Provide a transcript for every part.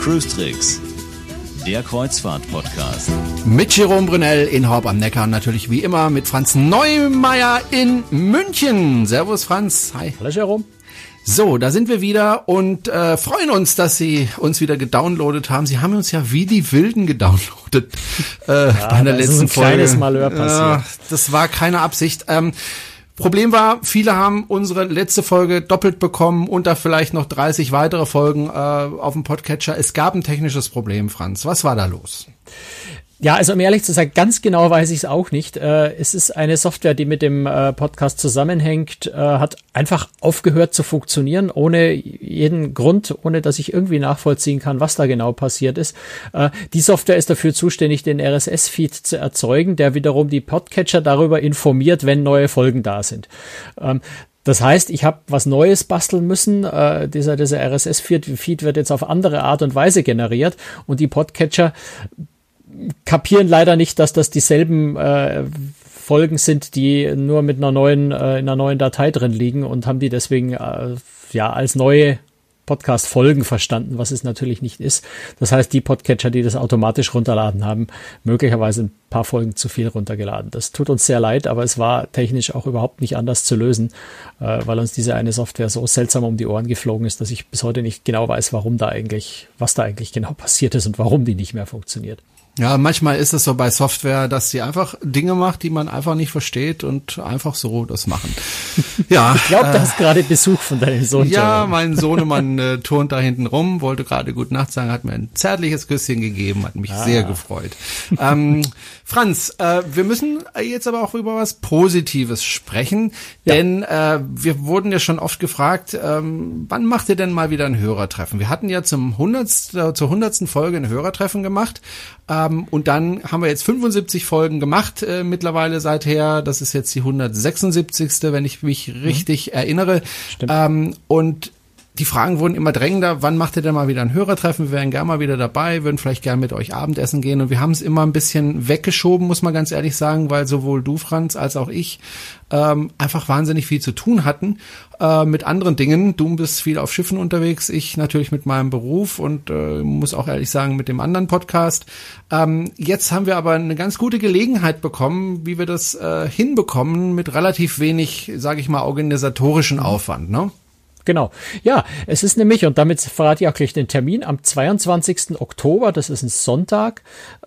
Cruise Tricks, der Kreuzfahrt-Podcast. Mit Jerome Brunel in Horb am Neckar, natürlich wie immer mit Franz Neumeier in München. Servus Franz, hi. Hallo Jerome. So, da sind wir wieder und äh, freuen uns, dass Sie uns wieder gedownloadet haben. Sie haben uns ja wie die Wilden gedownloadet äh, ja, bei der letzten ist ein Folge. Kleines Malheur passiert. Ja, das war keine Absicht. Ähm, Problem war, viele haben unsere letzte Folge doppelt bekommen und da vielleicht noch 30 weitere Folgen äh, auf dem Podcatcher. Es gab ein technisches Problem, Franz. Was war da los? Ja, also um ehrlich zu sagen, ganz genau weiß ich es auch nicht. Äh, es ist eine Software, die mit dem äh, Podcast zusammenhängt, äh, hat einfach aufgehört zu funktionieren, ohne jeden Grund, ohne dass ich irgendwie nachvollziehen kann, was da genau passiert ist. Die Software ist dafür zuständig, den RSS-Feed zu erzeugen, der wiederum die Podcatcher darüber informiert, wenn neue Folgen da sind. Ähm, das heißt, ich habe was Neues basteln müssen. Äh, dieser dieser RSS-Feed wird jetzt auf andere Art und Weise generiert und die Podcatcher kapieren leider nicht, dass das dieselben äh, Folgen sind, die nur mit einer neuen, äh, in einer neuen Datei drin liegen und haben die deswegen äh, ja als neue Podcast-Folgen verstanden, was es natürlich nicht ist. Das heißt, die Podcatcher, die das automatisch runterladen haben, möglicherweise ein paar Folgen zu viel runtergeladen. Das tut uns sehr leid, aber es war technisch auch überhaupt nicht anders zu lösen, äh, weil uns diese eine Software so seltsam um die Ohren geflogen ist, dass ich bis heute nicht genau weiß, warum da eigentlich, was da eigentlich genau passiert ist und warum die nicht mehr funktioniert. Ja, manchmal ist es so bei Software, dass sie einfach Dinge macht, die man einfach nicht versteht und einfach so das machen. Ja. ich glaube, äh, du hast gerade Besuch von deinem Sohn. Ja, mein Sohnemann äh, turnt da hinten rum, wollte gerade Gute Nacht sagen, hat mir ein zärtliches Küsschen gegeben, hat mich ah. sehr gefreut. Ähm, Franz, äh, wir müssen jetzt aber auch über was Positives sprechen, ja. denn äh, wir wurden ja schon oft gefragt, ähm, wann macht ihr denn mal wieder ein Hörertreffen? Wir hatten ja zum 100. zur hundertsten Folge ein Hörertreffen gemacht ähm, und dann haben wir jetzt 75 Folgen gemacht äh, mittlerweile seither. Das ist jetzt die 176. wenn ich mich mhm. richtig mhm. erinnere. Ähm, und die Fragen wurden immer drängender, wann macht ihr denn mal wieder ein Hörertreffen? Wir wären gerne mal wieder dabei, würden vielleicht gerne mit euch Abendessen gehen. Und wir haben es immer ein bisschen weggeschoben, muss man ganz ehrlich sagen, weil sowohl du, Franz, als auch ich ähm, einfach wahnsinnig viel zu tun hatten äh, mit anderen Dingen. Du bist viel auf Schiffen unterwegs, ich natürlich mit meinem Beruf und äh, muss auch ehrlich sagen mit dem anderen Podcast. Ähm, jetzt haben wir aber eine ganz gute Gelegenheit bekommen, wie wir das äh, hinbekommen mit relativ wenig, sage ich mal, organisatorischen Aufwand. Ne? Genau. Ja, es ist nämlich, und damit verrate ich auch gleich den Termin, am 22. Oktober, das ist ein Sonntag,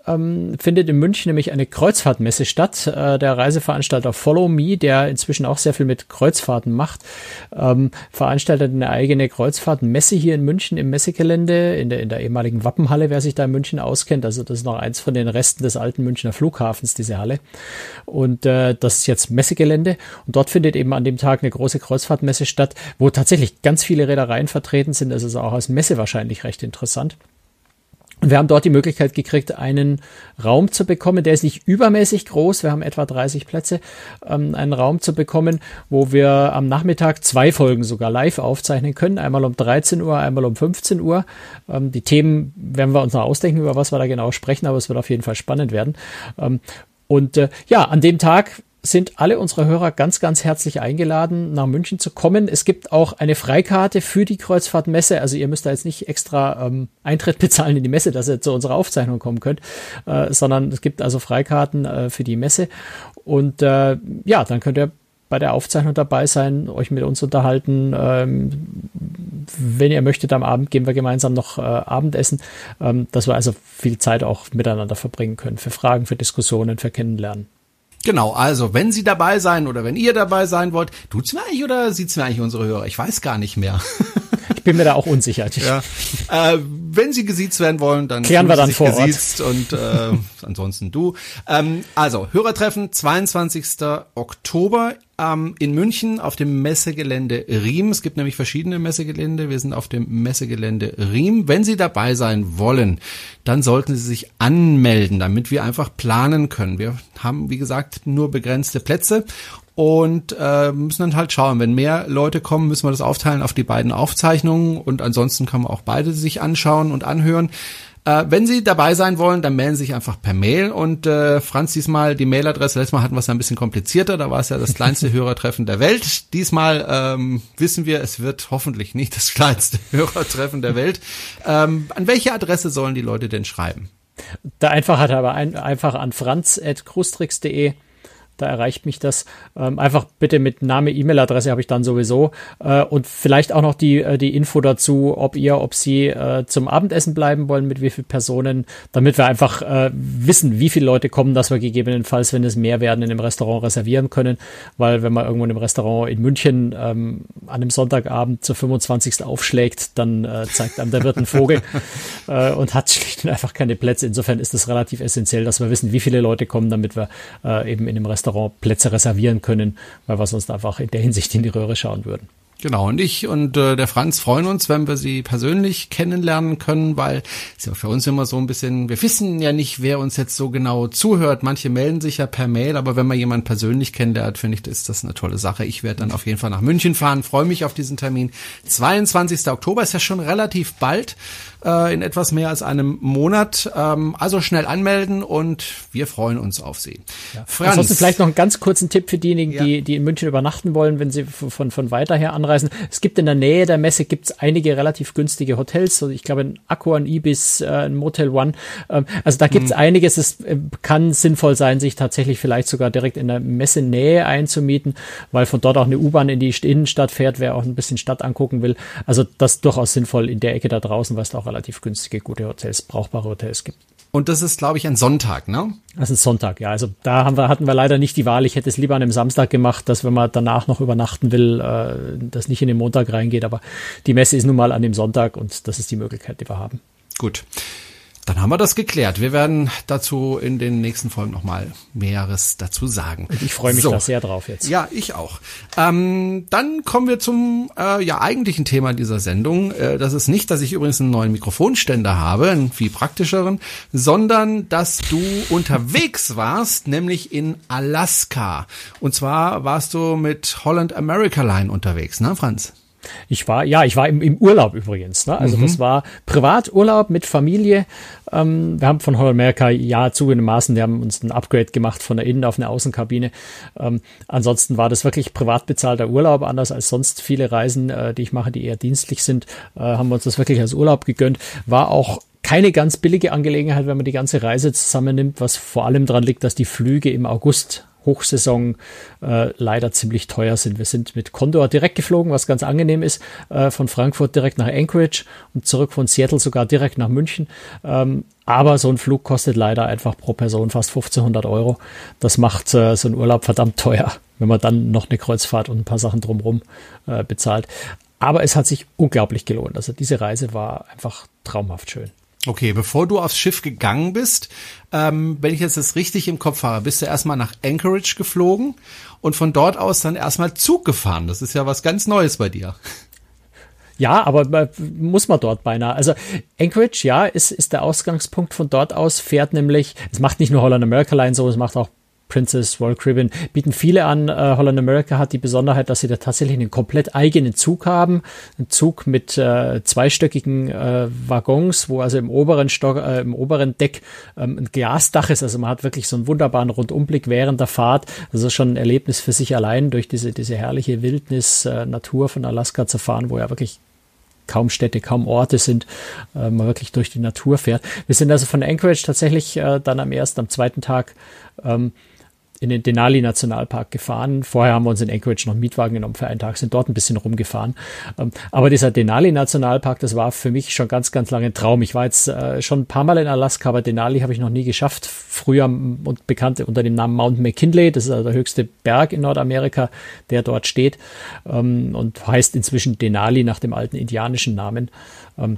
ähm, findet in München nämlich eine Kreuzfahrtmesse statt. Äh, der Reiseveranstalter Follow Me, der inzwischen auch sehr viel mit Kreuzfahrten macht, ähm, veranstaltet eine eigene Kreuzfahrtmesse hier in München im Messegelände, in der, in der ehemaligen Wappenhalle, wer sich da in München auskennt. Also das ist noch eins von den Resten des alten Münchner Flughafens, diese Halle. Und äh, das ist jetzt Messegelände. Und dort findet eben an dem Tag eine große Kreuzfahrtmesse statt, wo tatsächlich ganz viele Reedereien vertreten sind. Das ist auch als Messe wahrscheinlich recht interessant. Wir haben dort die Möglichkeit gekriegt, einen Raum zu bekommen, der ist nicht übermäßig groß, wir haben etwa 30 Plätze, ähm, einen Raum zu bekommen, wo wir am Nachmittag zwei Folgen sogar live aufzeichnen können, einmal um 13 Uhr, einmal um 15 Uhr. Ähm, die Themen werden wir uns noch ausdenken, über was wir da genau sprechen, aber es wird auf jeden Fall spannend werden. Ähm, und äh, ja, an dem Tag sind alle unsere Hörer ganz, ganz herzlich eingeladen, nach München zu kommen. Es gibt auch eine Freikarte für die Kreuzfahrtmesse. Also ihr müsst da jetzt nicht extra ähm, Eintritt bezahlen in die Messe, dass ihr zu unserer Aufzeichnung kommen könnt, äh, sondern es gibt also Freikarten äh, für die Messe. Und äh, ja, dann könnt ihr bei der Aufzeichnung dabei sein, euch mit uns unterhalten. Ähm, wenn ihr möchtet, am Abend gehen wir gemeinsam noch äh, Abendessen, ähm, dass wir also viel Zeit auch miteinander verbringen können für Fragen, für Diskussionen, für Kennenlernen. Genau, also wenn Sie dabei sein oder wenn ihr dabei sein wollt, tut's mir eigentlich oder sieht's mir eigentlich unsere Hörer? Ich weiß gar nicht mehr. ich bin mir da auch unsicher. Ja. Äh, wenn Sie gesiezt werden wollen, dann klären wir dann vor gesiezt Ort. und äh, ansonsten du. Ähm, also Hörertreffen 22. Oktober ähm, in München auf dem Messegelände Riem. Es gibt nämlich verschiedene Messegelände. Wir sind auf dem Messegelände Riem. Wenn Sie dabei sein wollen, dann sollten Sie sich anmelden, damit wir einfach planen können. Wir haben, wie gesagt, nur begrenzte Plätze und äh, müssen dann halt schauen, wenn mehr Leute kommen, müssen wir das aufteilen auf die beiden Aufzeichnungen und ansonsten kann man auch beide sich anschauen und anhören. Äh, wenn Sie dabei sein wollen, dann melden Sie sich einfach per Mail und äh, Franz, diesmal die Mailadresse, letztes Mal hatten wir es ein bisschen komplizierter, da war es ja das kleinste Hörertreffen der Welt. Diesmal ähm, wissen wir, es wird hoffentlich nicht das kleinste Hörertreffen der Welt. Ähm, an welche Adresse sollen die Leute denn schreiben? Da einfach hat aber ein, einfach an franz.krustrix.de da erreicht mich das. Ähm, einfach bitte mit Name, E-Mail-Adresse habe ich dann sowieso. Äh, und vielleicht auch noch die, äh, die Info dazu, ob ihr, ob sie äh, zum Abendessen bleiben wollen, mit wie vielen Personen, damit wir einfach äh, wissen, wie viele Leute kommen, dass wir gegebenenfalls, wenn es mehr werden, in dem Restaurant reservieren können. Weil wenn man irgendwo in einem Restaurant in München ähm, an einem Sonntagabend zur 25. aufschlägt, dann äh, zeigt einem der Wirt einen Vogel und hat schlicht und einfach keine Plätze. Insofern ist es relativ essentiell, dass wir wissen, wie viele Leute kommen, damit wir eben in dem Restaurant Restaurant Plätze reservieren können, weil wir sonst einfach in der Hinsicht in die Röhre schauen würden. Genau, und ich und äh, der Franz freuen uns, wenn wir sie persönlich kennenlernen können, weil es ja für uns immer so ein bisschen, wir wissen ja nicht, wer uns jetzt so genau zuhört. Manche melden sich ja per Mail, aber wenn man jemanden persönlich kennenlernt, finde ich, ist das eine tolle Sache. Ich werde dann auf jeden Fall nach München fahren, freue mich auf diesen Termin. 22. Oktober ist ja schon relativ bald äh, in etwas mehr als einem Monat. Ähm, also schnell anmelden und wir freuen uns auf Sie. Ja. Franz. Ansonsten vielleicht noch einen ganz kurzen Tipp für diejenigen, ja. die, die in München übernachten wollen, wenn sie von, von weiter her anreisen. Es gibt in der Nähe der Messe gibt's einige relativ günstige Hotels. Also ich glaube ein Aqua, ein Ibis, äh, ein Motel One. Ähm, also da gibt's mhm. einiges. Es äh, kann sinnvoll sein, sich tatsächlich vielleicht sogar direkt in der Messenähe einzumieten, weil von dort auch eine U-Bahn in die Innenstadt fährt, wer auch ein bisschen Stadt angucken will. Also das ist durchaus sinnvoll in der Ecke da draußen, weil es da auch relativ günstige, gute Hotels, brauchbare Hotels gibt. Und das ist, glaube ich, ein Sonntag, ne? Das ist Sonntag, ja. Also da haben wir, hatten wir leider nicht die Wahl. Ich hätte es lieber an einem Samstag gemacht, dass wenn man danach noch übernachten will, äh, das nicht in den Montag reingeht. Aber die Messe ist nun mal an dem Sonntag und das ist die Möglichkeit, die wir haben. Gut. Dann haben wir das geklärt. Wir werden dazu in den nächsten Folgen nochmal Mehres dazu sagen. Ich freue mich so. da sehr drauf jetzt. Ja, ich auch. Ähm, dann kommen wir zum äh, ja eigentlichen Thema dieser Sendung. Äh, das ist nicht, dass ich übrigens einen neuen Mikrofonständer habe, einen viel praktischeren, sondern dass du unterwegs warst, nämlich in Alaska. Und zwar warst du mit Holland America Line unterwegs, ne, Franz? Ich war, ja, ich war im, im Urlaub übrigens. Ne? Also mhm. das war Privaturlaub mit Familie. Ähm, wir haben von Holland America ja zugegebenermaßen, wir haben uns ein Upgrade gemacht von der Innen- auf eine Außenkabine. Ähm, ansonsten war das wirklich privat bezahlter Urlaub, anders als sonst viele Reisen, äh, die ich mache, die eher dienstlich sind, äh, haben wir uns das wirklich als Urlaub gegönnt. War auch keine ganz billige Angelegenheit, wenn man die ganze Reise zusammennimmt, was vor allem daran liegt, dass die Flüge im August Hochsaison äh, leider ziemlich teuer sind. Wir sind mit Condor direkt geflogen, was ganz angenehm ist, äh, von Frankfurt direkt nach Anchorage und zurück von Seattle sogar direkt nach München. Ähm, aber so ein Flug kostet leider einfach pro Person fast 1500 Euro. Das macht äh, so ein Urlaub verdammt teuer, wenn man dann noch eine Kreuzfahrt und ein paar Sachen drumherum äh, bezahlt. Aber es hat sich unglaublich gelohnt. Also diese Reise war einfach traumhaft schön. Okay, bevor du aufs Schiff gegangen bist, ähm, wenn ich jetzt das richtig im Kopf habe, bist du erstmal nach Anchorage geflogen und von dort aus dann erstmal Zug gefahren. Das ist ja was ganz Neues bei dir. Ja, aber muss man dort beinahe. Also Anchorage, ja, ist, ist der Ausgangspunkt. Von dort aus fährt nämlich, es macht nicht nur Holland America Line so, es macht auch Princess, Royal Caribbean, bieten viele an. Äh, Holland America hat die Besonderheit, dass sie da tatsächlich einen komplett eigenen Zug haben. Ein Zug mit äh, zweistöckigen äh, Waggons, wo also im oberen Stock, äh, im oberen Deck ähm, ein Glasdach ist. Also man hat wirklich so einen wunderbaren Rundumblick während der Fahrt. Also schon ein Erlebnis für sich allein, durch diese, diese herrliche Wildnis, äh, Natur von Alaska zu fahren, wo ja wirklich kaum Städte, kaum Orte sind, äh, man wirklich durch die Natur fährt. Wir sind also von Anchorage tatsächlich äh, dann am ersten, am zweiten Tag ähm, in den Denali Nationalpark gefahren. Vorher haben wir uns in Anchorage noch einen Mietwagen genommen für einen Tag, sind dort ein bisschen rumgefahren. Ähm, aber dieser Denali Nationalpark, das war für mich schon ganz, ganz lange ein Traum. Ich war jetzt äh, schon ein paar Mal in Alaska, aber Denali habe ich noch nie geschafft. Früher und bekannt unter dem Namen Mount McKinley. Das ist also der höchste Berg in Nordamerika, der dort steht ähm, und heißt inzwischen Denali nach dem alten indianischen Namen. Ähm,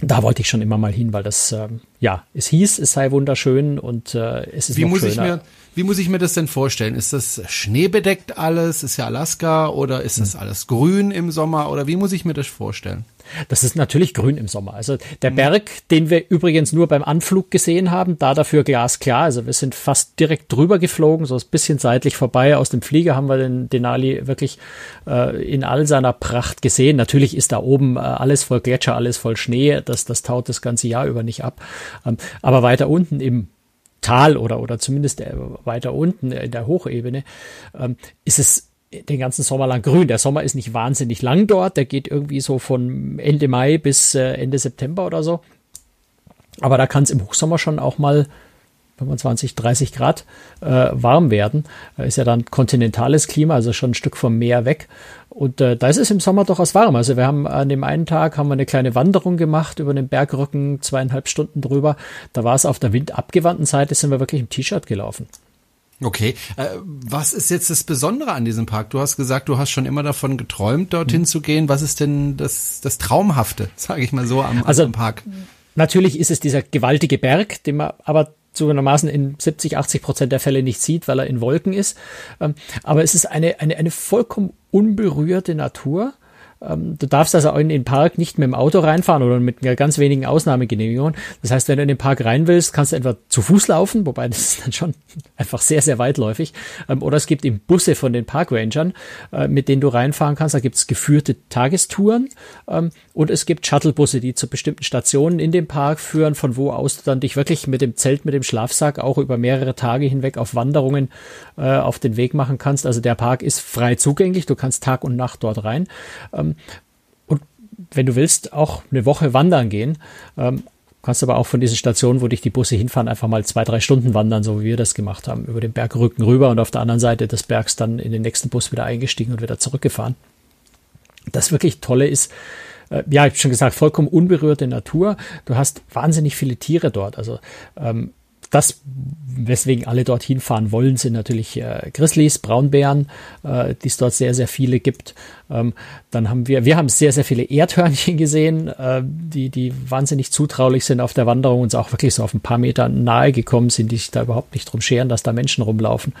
da wollte ich schon immer mal hin, weil das, ähm, ja, es hieß, es sei wunderschön und äh, es ist wie noch muss schöner. Ich mir, wie muss ich mir das denn vorstellen? Ist das schneebedeckt alles? Ist ja Alaska oder ist das hm. alles grün im Sommer oder wie muss ich mir das vorstellen? Das ist natürlich grün im Sommer. Also der mhm. Berg, den wir übrigens nur beim Anflug gesehen haben, da dafür glasklar. Also wir sind fast direkt drüber geflogen, so ein bisschen seitlich vorbei. Aus dem Flieger haben wir den Denali wirklich äh, in all seiner Pracht gesehen. Natürlich ist da oben äh, alles voll Gletscher, alles voll Schnee. Das, das taut das ganze Jahr über nicht ab. Ähm, aber weiter unten im Tal oder, oder zumindest äh, weiter unten in der Hochebene ähm, ist es den ganzen Sommer lang grün. Der Sommer ist nicht wahnsinnig lang dort, der geht irgendwie so von Ende Mai bis äh, Ende September oder so. Aber da kann es im Hochsommer schon auch mal 25, 30 Grad äh, warm werden. Ist ja dann kontinentales Klima, also schon ein Stück vom Meer weg. Und äh, da ist es im Sommer durchaus warm. Also wir haben an dem einen Tag haben wir eine kleine Wanderung gemacht über den Bergrücken, zweieinhalb Stunden drüber. Da war es auf der windabgewandten Seite, sind wir wirklich im T-Shirt gelaufen. Okay, äh, was ist jetzt das Besondere an diesem Park? Du hast gesagt, du hast schon immer davon geträumt, dorthin mhm. zu gehen. Was ist denn das, das Traumhafte, sage ich mal so, am, also, am Park? Natürlich ist es dieser gewaltige Berg, den man aber zugegebenermaßen in 70, 80 Prozent der Fälle nicht sieht, weil er in Wolken ist. Ähm, aber es ist eine, eine, eine vollkommen unberührte Natur ähm, du darfst also in den Park nicht mit dem Auto reinfahren oder mit ganz wenigen Ausnahmegenehmigungen. Das heißt, wenn du in den Park rein willst, kannst du entweder zu Fuß laufen, wobei das ist dann schon einfach sehr, sehr weitläufig, ähm, oder es gibt eben Busse von den Parkrangern, äh, mit denen du reinfahren kannst. Da gibt es geführte Tagestouren ähm, und es gibt Shuttlebusse, die zu bestimmten Stationen in dem Park führen, von wo aus du dann dich wirklich mit dem Zelt, mit dem Schlafsack auch über mehrere Tage hinweg auf Wanderungen äh, auf den Weg machen kannst. Also der Park ist frei zugänglich, du kannst Tag und Nacht dort rein. Ähm, und wenn du willst, auch eine Woche wandern gehen. Ähm, kannst aber auch von diesen Stationen, wo dich die Busse hinfahren, einfach mal zwei, drei Stunden wandern, so wie wir das gemacht haben, über den Bergrücken rüber und auf der anderen Seite des Bergs dann in den nächsten Bus wieder eingestiegen und wieder zurückgefahren. Das wirklich Tolle ist, äh, ja, ich habe schon gesagt, vollkommen unberührte Natur. Du hast wahnsinnig viele Tiere dort. Also ähm, das, weswegen alle dorthin fahren wollen, sind natürlich äh, Grizzlies, Braunbären, äh, die es dort sehr, sehr viele gibt. Ähm, dann haben wir, wir haben sehr, sehr viele Erdhörnchen gesehen, äh, die, die wahnsinnig zutraulich sind auf der Wanderung, uns auch wirklich so auf ein paar Meter nahe gekommen sind, die sich da überhaupt nicht drum scheren, dass da Menschen rumlaufen.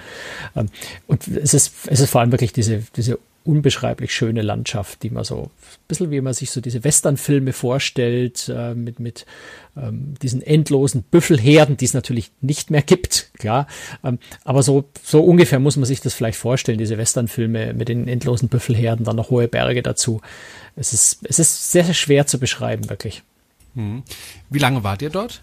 Ähm, und es ist, es ist vor allem wirklich diese, diese unbeschreiblich schöne Landschaft, die man so ein bisschen wie man sich so diese Westernfilme vorstellt, äh, mit, mit ähm, diesen endlosen Büffelherden, die es natürlich nicht mehr gibt, klar. Ähm, aber so, so ungefähr muss man sich das vielleicht vorstellen, diese Westernfilme mit den endlosen Büffelherden, dann noch hohe Berge dazu. Es ist, es ist sehr, sehr schwer zu beschreiben, wirklich. Hm. Wie lange wart ihr dort?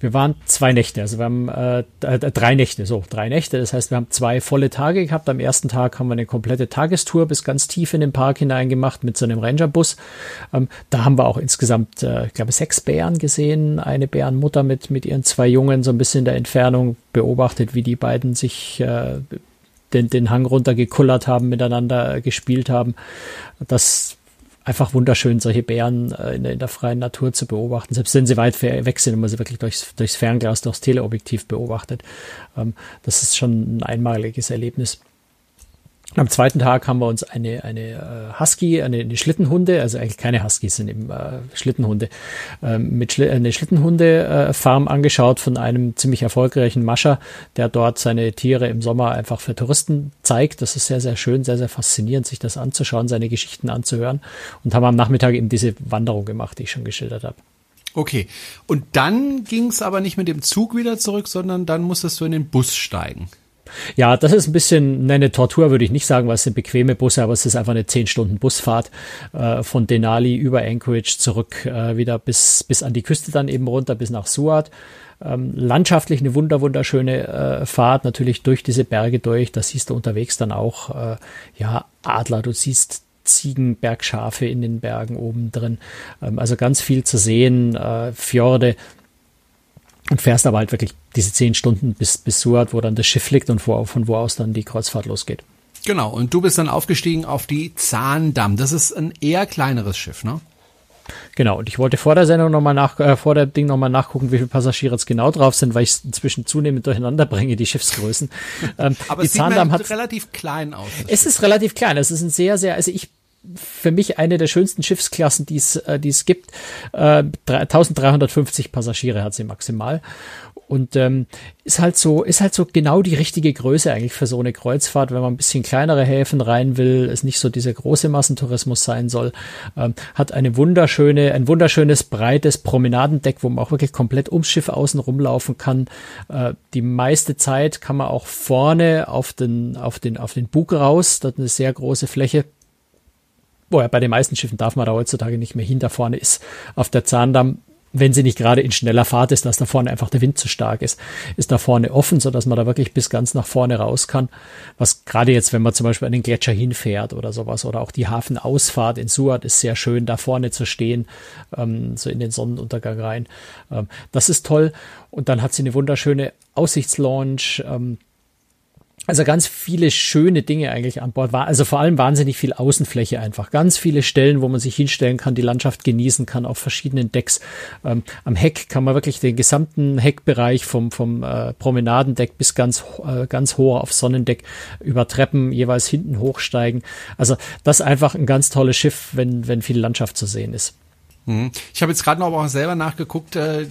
Wir waren zwei Nächte, also wir haben äh, drei Nächte, so drei Nächte. Das heißt, wir haben zwei volle Tage gehabt. Am ersten Tag haben wir eine komplette Tagestour bis ganz tief in den Park hinein gemacht mit so einem Rangerbus. Ähm, da haben wir auch insgesamt, äh, ich glaube, sechs Bären gesehen. Eine Bärenmutter mit mit ihren zwei Jungen so ein bisschen in der Entfernung beobachtet, wie die beiden sich äh, den, den Hang runtergekullert haben, miteinander gespielt haben. Das einfach wunderschön, solche Bären äh, in, der, in, der, freien Natur zu beobachten, selbst wenn sie weit weg sind und man sie wirklich durchs, durchs Fernglas, durchs Teleobjektiv beobachtet. Ähm, das ist schon ein einmaliges Erlebnis. Am zweiten Tag haben wir uns eine, eine äh, Husky, eine, eine Schlittenhunde, also eigentlich keine Huskies, sind eben äh, Schlittenhunde, ähm, mit Schli eine Schlittenhunde-Farm angeschaut von einem ziemlich erfolgreichen Mascher, der dort seine Tiere im Sommer einfach für Touristen zeigt. Das ist sehr, sehr schön, sehr, sehr faszinierend, sich das anzuschauen, seine Geschichten anzuhören. Und haben am Nachmittag eben diese Wanderung gemacht, die ich schon geschildert habe. Okay. Und dann ging es aber nicht mit dem Zug wieder zurück, sondern dann musstest du in den Bus steigen. Ja, das ist ein bisschen eine Tortur, würde ich nicht sagen, weil es sind bequeme Busse, aber es ist einfach eine 10 Stunden Busfahrt äh, von Denali über Anchorage zurück äh, wieder bis, bis an die Küste dann eben runter, bis nach Suat. Ähm, landschaftlich eine wunder, wunderschöne äh, Fahrt, natürlich durch diese Berge durch. Da siehst du unterwegs dann auch, äh, ja, Adler, du siehst Ziegen, Bergschafe in den Bergen oben drin. Ähm, also ganz viel zu sehen, äh, Fjorde und fährst aber halt wirklich diese zehn Stunden bis, bis Suat, wo dann das Schiff liegt und wo, von wo aus dann die Kreuzfahrt losgeht. Genau, und du bist dann aufgestiegen auf die Zahndamm. Das ist ein eher kleineres Schiff, ne? Genau, und ich wollte vor der Sendung nochmal nach, äh, vor der Ding nochmal nachgucken, wie viele Passagiere jetzt genau drauf sind, weil ich es inzwischen zunehmend durcheinander bringe, die Schiffsgrößen. Ähm, Aber die es Zahndamm sieht hat relativ klein aus. Es ist relativ klein. Es ist ein sehr, sehr, also ich für mich eine der schönsten Schiffsklassen, die es, äh, die es gibt. Äh, 1350 Passagiere hat sie maximal. Und ähm, ist halt so, ist halt so genau die richtige Größe eigentlich für so eine Kreuzfahrt, wenn man ein bisschen kleinere Häfen rein will, es nicht so dieser große Massentourismus sein soll. Ähm, hat eine wunderschöne, ein wunderschönes breites Promenadendeck, wo man auch wirklich komplett ums Schiff außen rumlaufen kann. Äh, die meiste Zeit kann man auch vorne auf den, auf den, auf den Bug raus. Dort eine sehr große Fläche. Woher bei den meisten Schiffen darf man da heutzutage nicht mehr hin. Da vorne ist auf der Zahndamm wenn sie nicht gerade in schneller Fahrt ist, dass da vorne einfach der Wind zu stark ist, ist da vorne offen, so dass man da wirklich bis ganz nach vorne raus kann. Was gerade jetzt, wenn man zum Beispiel an den Gletscher hinfährt oder sowas oder auch die Hafenausfahrt in Suat ist sehr schön, da vorne zu stehen, ähm, so in den Sonnenuntergang rein. Ähm, das ist toll. Und dann hat sie eine wunderschöne Aussichtslaunch. Ähm, also ganz viele schöne Dinge eigentlich an Bord war. Also vor allem wahnsinnig viel Außenfläche einfach. Ganz viele Stellen, wo man sich hinstellen kann, die Landschaft genießen kann auf verschiedenen Decks. Ähm, am Heck kann man wirklich den gesamten Heckbereich vom, vom äh, Promenadendeck bis ganz, äh, ganz hoch auf Sonnendeck über Treppen jeweils hinten hochsteigen. Also das ist einfach ein ganz tolles Schiff, wenn, wenn viel Landschaft zu sehen ist. Mhm. Ich habe jetzt gerade noch auch selber nachgeguckt. Äh,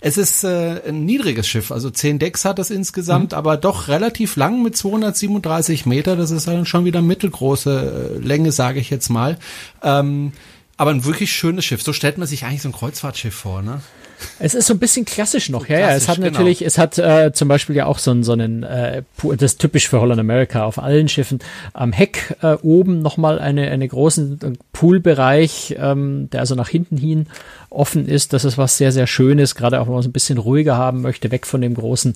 es ist äh, ein niedriges Schiff, also zehn Decks hat es insgesamt, mhm. aber doch relativ lang mit 237 Meter. Das ist dann schon wieder mittelgroße äh, Länge, sage ich jetzt mal. Ähm, aber ein wirklich schönes Schiff. So stellt man sich eigentlich so ein Kreuzfahrtschiff vor, ne? Es ist so ein bisschen klassisch noch, so ja, ja. Es hat natürlich, genau. es hat äh, zum Beispiel ja auch so, einen, so einen, äh, das ist typisch für Holland America auf allen Schiffen, am Heck äh, oben nochmal eine, eine großen äh, Poolbereich, ähm, der also nach hinten hin offen ist. Das ist was sehr, sehr Schönes, gerade auch wenn man es ein bisschen ruhiger haben möchte, weg von dem großen,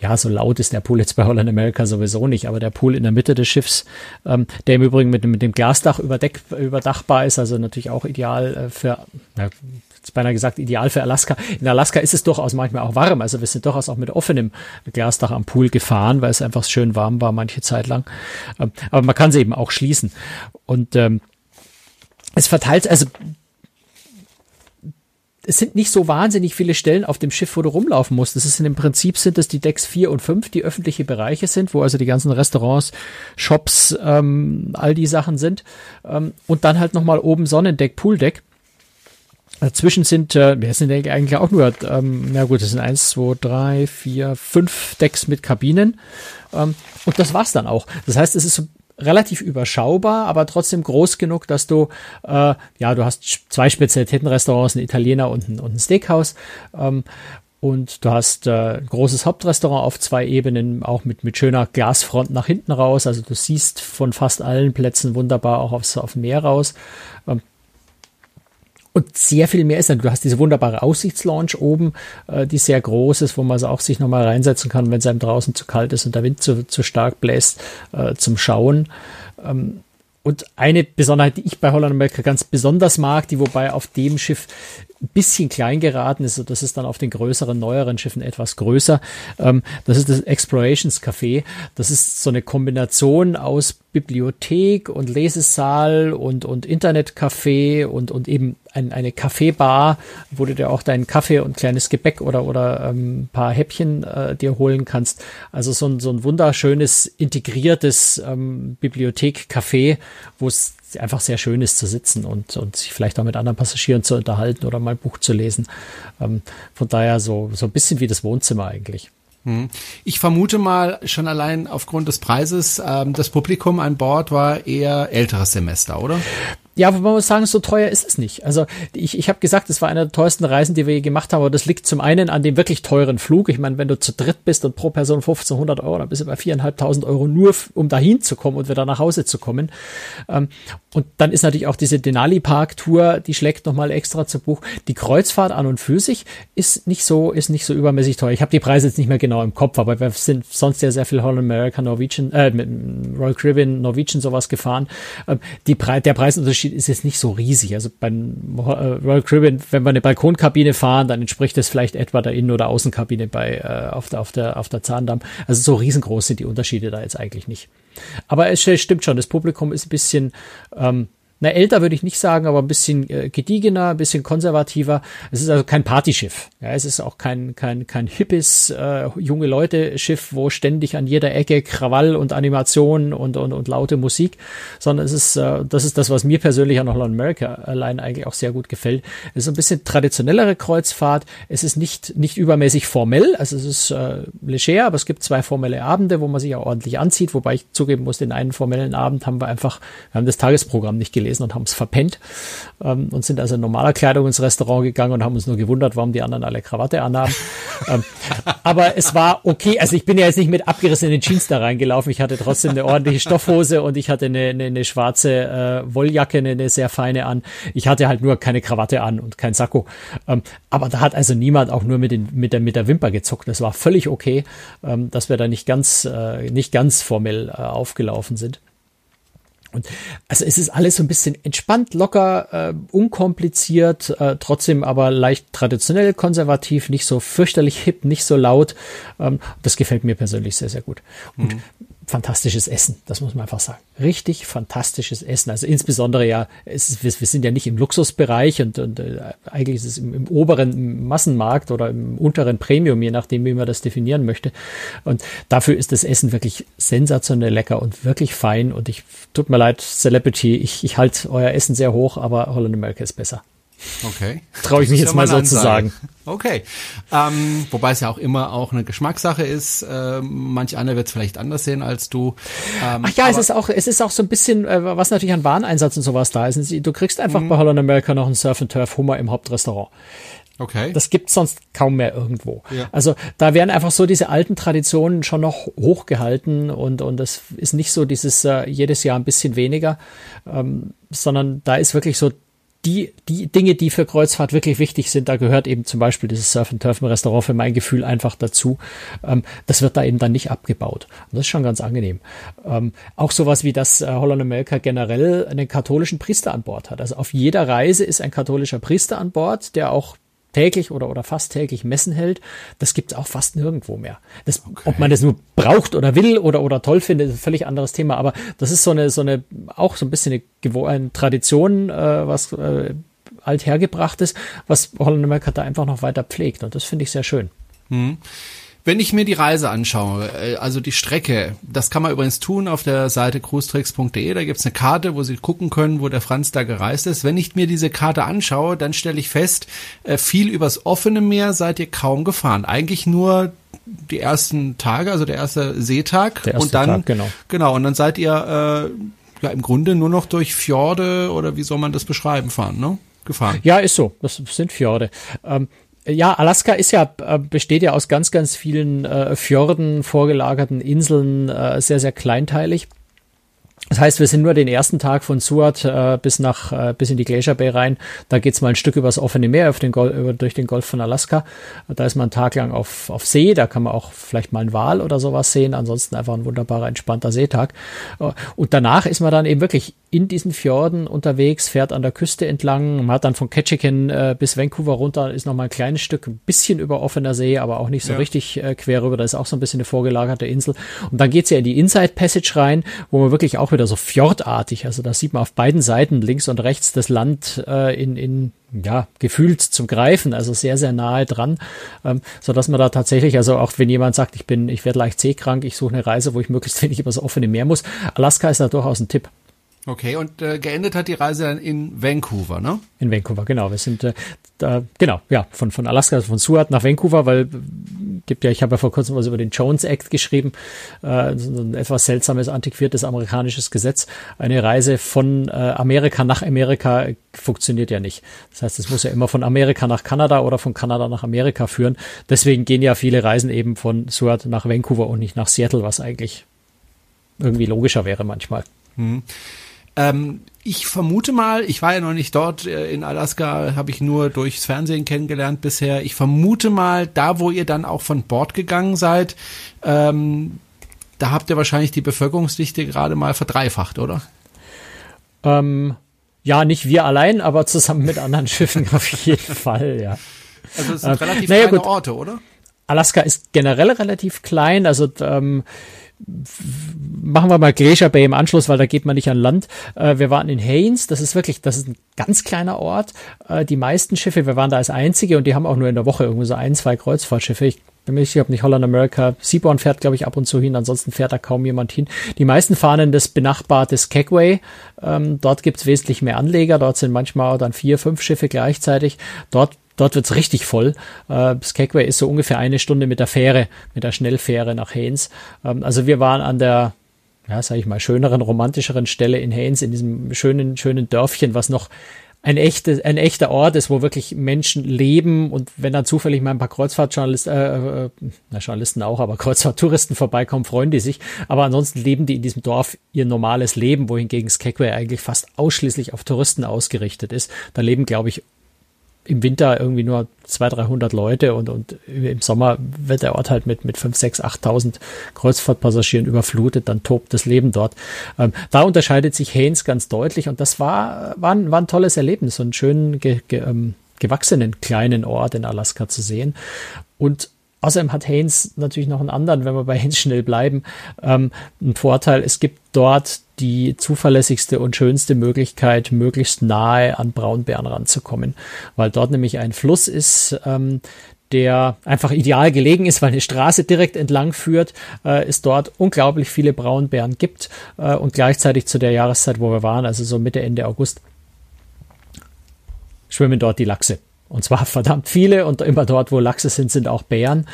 ja, so laut ist der Pool jetzt bei Holland America sowieso nicht, aber der Pool in der Mitte des Schiffs, ähm, der im Übrigen mit, mit dem Glasdach überdeck, überdachbar ist, also natürlich auch ideal äh, für, ja, jetzt beinahe gesagt, ideal für Alaska. In Alaska ist es durchaus manchmal auch warm. Also wir sind durchaus auch mit offenem Glasdach am Pool gefahren, weil es einfach schön warm war manche Zeit lang. Ähm, aber man kann sie eben auch schließen. Und ähm, es verteilt, also es sind nicht so wahnsinnig viele Stellen auf dem Schiff, wo du rumlaufen musst. Das ist im Prinzip sind es die Decks 4 und 5, die öffentliche Bereiche sind, wo also die ganzen Restaurants, Shops, ähm, all die Sachen sind. Ähm, und dann halt nochmal oben Sonnendeck, Pooldeck. Dazwischen sind, äh, wir sind eigentlich auch nur, ähm, na gut, das sind eins, zwei, drei, vier, fünf Decks mit Kabinen. Ähm, und das war's dann auch. Das heißt, es ist relativ überschaubar, aber trotzdem groß genug, dass du, äh, ja, du hast zwei Spezialitätenrestaurants, ein Italiener und ein, und ein Steakhouse. Ähm, und du hast äh, ein großes Hauptrestaurant auf zwei Ebenen, auch mit, mit schöner Glasfront nach hinten raus. Also du siehst von fast allen Plätzen wunderbar auch aufs, auf Meer raus. Ähm, und sehr viel mehr ist dann. Du hast diese wunderbare Aussichtslaunch oben, äh, die sehr groß ist, wo man also auch sich nochmal reinsetzen kann, wenn es einem draußen zu kalt ist und der Wind zu, zu stark bläst, äh, zum Schauen. Ähm, und eine Besonderheit, die ich bei Holland America ganz besonders mag, die wobei auf dem Schiff ein bisschen klein geraten ist, das ist dann auf den größeren, neueren Schiffen etwas größer. Ähm, das ist das Explorations Café. Das ist so eine Kombination aus Bibliothek und Lesesaal und, und Internetcafé und, und eben ein, eine Kaffeebar, wo du dir auch deinen Kaffee und kleines Gebäck oder, oder ähm, paar Häppchen äh, dir holen kannst. Also so ein, so ein wunderschönes, integriertes ähm, Bibliothek-Café, wo es einfach sehr schön ist zu sitzen und, und sich vielleicht auch mit anderen Passagieren zu unterhalten oder mal ein Buch zu lesen. Ähm, von daher so, so ein bisschen wie das Wohnzimmer eigentlich. Hm. Ich vermute mal schon allein aufgrund des Preises, ähm, das Publikum an Bord war eher älteres Semester, oder? Ja, man muss sagen, so teuer ist es nicht. Also ich, ich habe gesagt, es war eine der teuersten Reisen, die wir je gemacht haben, aber das liegt zum einen an dem wirklich teuren Flug. Ich meine, wenn du zu dritt bist und pro Person 1500 Euro, dann bist du bei viereinhalbtausend Euro nur, um dahin zu kommen und wieder nach Hause zu kommen. Ähm, und dann ist natürlich auch diese Denali Park Tour, die schlägt nochmal extra zu Buch. Die Kreuzfahrt an und für sich ist nicht so, ist nicht so übermäßig teuer. Ich habe die Preise jetzt nicht mehr genau im Kopf, aber wir sind sonst ja sehr viel Holland America, Norwegian, äh, mit Royal Caribbean, Norwegian sowas gefahren. Ähm, die Pre der Preisunterschied Unterschied ist jetzt nicht so riesig. Also beim äh, Royal Caribbean, wenn wir eine Balkonkabine fahren, dann entspricht das vielleicht etwa der Innen- oder Außenkabine bei äh, auf der auf der auf der Zahndamm. Also so riesengroß sind die Unterschiede da jetzt eigentlich nicht. Aber es stimmt schon, das Publikum ist ein bisschen ähm, na, älter würde ich nicht sagen, aber ein bisschen äh, gediegener, ein bisschen konservativer. Es ist also kein Partyschiff. Ja, es ist auch kein, kein, kein hippes, äh, junge Leute-Schiff, wo ständig an jeder Ecke Krawall und Animation und, und, und laute Musik, sondern es ist, äh, das ist das, was mir persönlich an Holland America allein eigentlich auch sehr gut gefällt. Es ist ein bisschen traditionellere Kreuzfahrt. Es ist nicht, nicht übermäßig formell. Also es ist äh, leger, aber es gibt zwei formelle Abende, wo man sich auch ordentlich anzieht, wobei ich zugeben muss, den einen formellen Abend haben wir einfach, wir haben das Tagesprogramm nicht gelesen gelesen und haben es verpennt ähm, und sind also in normaler Kleidung ins Restaurant gegangen und haben uns nur gewundert, warum die anderen alle Krawatte anhaben. ähm, aber es war okay. Also ich bin ja jetzt nicht mit abgerissenen Jeans da reingelaufen. Ich hatte trotzdem eine ordentliche Stoffhose und ich hatte eine, eine, eine schwarze äh, Wolljacke, eine, eine sehr feine an. Ich hatte halt nur keine Krawatte an und kein Sakko. Ähm, aber da hat also niemand auch nur mit, den, mit, der, mit der Wimper gezuckt. Das war völlig okay, ähm, dass wir da nicht ganz, äh, nicht ganz formell äh, aufgelaufen sind. Und also es ist alles so ein bisschen entspannt, locker, äh, unkompliziert, äh, trotzdem aber leicht traditionell, konservativ, nicht so fürchterlich hip, nicht so laut. Ähm, das gefällt mir persönlich sehr, sehr gut. Mhm fantastisches Essen, das muss man einfach sagen. Richtig fantastisches Essen. Also insbesondere ja, es, wir, wir sind ja nicht im Luxusbereich und, und äh, eigentlich ist es im, im, oberen Massenmarkt oder im unteren Premium, je nachdem, wie man das definieren möchte. Und dafür ist das Essen wirklich sensationell lecker und wirklich fein. Und ich tut mir leid, Celebrity, ich, ich halte euer Essen sehr hoch, aber Holland America ist besser. Okay. Traue ich mich jetzt mal so zu sagen. Okay. Ähm, wobei es ja auch immer auch eine Geschmackssache ist. Ähm, manch einer wird es vielleicht anders sehen als du. Ähm, Ach ja, es ist auch, es ist auch so ein bisschen, äh, was natürlich an Wareneinsatz und sowas da ist. Du kriegst einfach mhm. bei Holland America noch einen Surf and Turf Hummer im Hauptrestaurant. Okay. Das gibt's sonst kaum mehr irgendwo. Ja. Also da werden einfach so diese alten Traditionen schon noch hochgehalten und und das ist nicht so dieses äh, jedes Jahr ein bisschen weniger, ähm, sondern da ist wirklich so die, die Dinge, die für Kreuzfahrt wirklich wichtig sind, da gehört eben zum Beispiel dieses Surf and Turf Restaurant für mein Gefühl einfach dazu. Ähm, das wird da eben dann nicht abgebaut. Und das ist schon ganz angenehm. Ähm, auch sowas wie das äh, Holland America generell einen katholischen Priester an Bord hat. Also auf jeder Reise ist ein katholischer Priester an Bord, der auch täglich oder, oder fast täglich Messen hält, das gibt es auch fast nirgendwo mehr. Das, okay. Ob man das nur braucht oder will oder, oder toll findet, ist ein völlig anderes Thema. Aber das ist so eine, so eine, auch so ein bisschen eine, eine Tradition, äh, was äh, althergebracht ist, was Holland America da einfach noch weiter pflegt. Und das finde ich sehr schön. Hm. Wenn ich mir die Reise anschaue, äh, also die Strecke, das kann man übrigens tun auf der Seite cruestricks.de, da gibt's eine Karte, wo Sie gucken können, wo der Franz da gereist ist. Wenn ich mir diese Karte anschaue, dann stelle ich fest, äh, viel übers offene Meer seid ihr kaum gefahren. Eigentlich nur die ersten Tage, also der erste Seetag der erste und dann Tag, genau. genau und dann seid ihr äh, ja im Grunde nur noch durch Fjorde oder wie soll man das beschreiben fahren, ne? Gefahren. Ja, ist so. Das sind Fjorde. Ähm, ja, Alaska ist ja, äh, besteht ja aus ganz, ganz vielen äh, Fjorden, vorgelagerten Inseln, äh, sehr, sehr kleinteilig. Das heißt, wir sind nur den ersten Tag von Suat äh, bis nach äh, bis in die Glacier Bay rein. Da geht's mal ein Stück übers offene Meer auf den Gol über, durch den Golf von Alaska. Da ist man einen Tag lang auf, auf See. Da kann man auch vielleicht mal einen Wal oder sowas sehen. Ansonsten einfach ein wunderbarer entspannter Seetag. Äh, und danach ist man dann eben wirklich in diesen Fjorden unterwegs, fährt an der Küste entlang. Man hat dann von Ketchikan äh, bis Vancouver runter ist noch mal ein kleines Stück, ein bisschen über offener See, aber auch nicht so ja. richtig äh, quer rüber. Da ist auch so ein bisschen eine vorgelagerte Insel. Und dann geht's ja in die Inside Passage rein, wo man wirklich auch wieder so fjordartig. Also da sieht man auf beiden Seiten links und rechts das Land äh, in, in ja, gefühlt zum Greifen, also sehr, sehr nahe dran, ähm, so dass man da tatsächlich, also auch wenn jemand sagt, ich bin, ich werde leicht seekrank, ich suche eine Reise, wo ich möglichst wenig übers offene Meer muss, Alaska ist da durchaus ein Tipp. Okay, und äh, geendet hat die Reise dann in Vancouver, ne? In Vancouver, genau. Wir sind äh, da, genau, ja, von, von Alaska, also von Seward nach Vancouver, weil gibt ja, ich habe ja vor kurzem was über den Jones Act geschrieben, äh, so ein etwas seltsames, antiquiertes amerikanisches Gesetz. Eine Reise von äh, Amerika nach Amerika funktioniert ja nicht. Das heißt, es muss ja immer von Amerika nach Kanada oder von Kanada nach Amerika führen. Deswegen gehen ja viele Reisen eben von Seward nach Vancouver und nicht nach Seattle, was eigentlich irgendwie logischer wäre manchmal. Hm. Ähm, ich vermute mal, ich war ja noch nicht dort äh, in Alaska, habe ich nur durchs Fernsehen kennengelernt bisher. Ich vermute mal, da wo ihr dann auch von Bord gegangen seid, ähm, da habt ihr wahrscheinlich die Bevölkerungsdichte gerade mal verdreifacht, oder? Ähm, ja, nicht wir allein, aber zusammen mit anderen Schiffen auf jeden Fall, ja. Also es sind äh, relativ naja, kleine gut. Orte, oder? Alaska ist generell relativ klein, also ähm, machen wir mal Glacier Bay im Anschluss, weil da geht man nicht an Land. Äh, wir waren in Haynes, das ist wirklich, das ist ein ganz kleiner Ort. Äh, die meisten Schiffe, wir waren da als einzige und die haben auch nur in der Woche irgendwie so ein, zwei Kreuzfahrtschiffe. Ich bin mir sicher, ob nicht Holland America. Seaborn fährt, glaube ich, ab und zu hin, ansonsten fährt da kaum jemand hin. Die meisten fahren in das benachbarte Skagway. Ähm, dort gibt's wesentlich mehr Anleger, dort sind manchmal dann vier, fünf Schiffe gleichzeitig. Dort Dort wird's richtig voll. Äh, Skagway ist so ungefähr eine Stunde mit der Fähre, mit der Schnellfähre nach Haynes. Ähm, also wir waren an der, ja, sag ich mal, schöneren, romantischeren Stelle in Haynes, in diesem schönen, schönen Dörfchen, was noch ein, echte, ein echter Ort ist, wo wirklich Menschen leben und wenn dann zufällig mal ein paar Kreuzfahrtjournalisten, äh, äh, na Journalisten auch, aber Kreuzfahrttouristen vorbeikommen, freuen die sich. Aber ansonsten leben die in diesem Dorf ihr normales Leben, wohingegen Skagway eigentlich fast ausschließlich auf Touristen ausgerichtet ist. Da leben, glaube ich, im Winter irgendwie nur 200, 300 Leute und, und im Sommer wird der Ort halt mit, mit 5, 6, 8.000 Kreuzfahrtpassagieren überflutet, dann tobt das Leben dort. Ähm, da unterscheidet sich Haynes ganz deutlich und das war, war, ein, war ein tolles Erlebnis, so einen schönen, ge, ge, ähm, gewachsenen kleinen Ort in Alaska zu sehen. Und Außerdem hat Haynes natürlich noch einen anderen, wenn wir bei Haynes schnell bleiben, ähm, einen Vorteil. Es gibt dort die zuverlässigste und schönste Möglichkeit, möglichst nahe an Braunbären ranzukommen, weil dort nämlich ein Fluss ist, ähm, der einfach ideal gelegen ist, weil eine Straße direkt entlang führt, äh, es dort unglaublich viele Braunbären gibt äh, und gleichzeitig zu der Jahreszeit, wo wir waren, also so Mitte, Ende August, schwimmen dort die Lachse. Und zwar verdammt viele und immer dort, wo Lachse sind, sind auch Bären.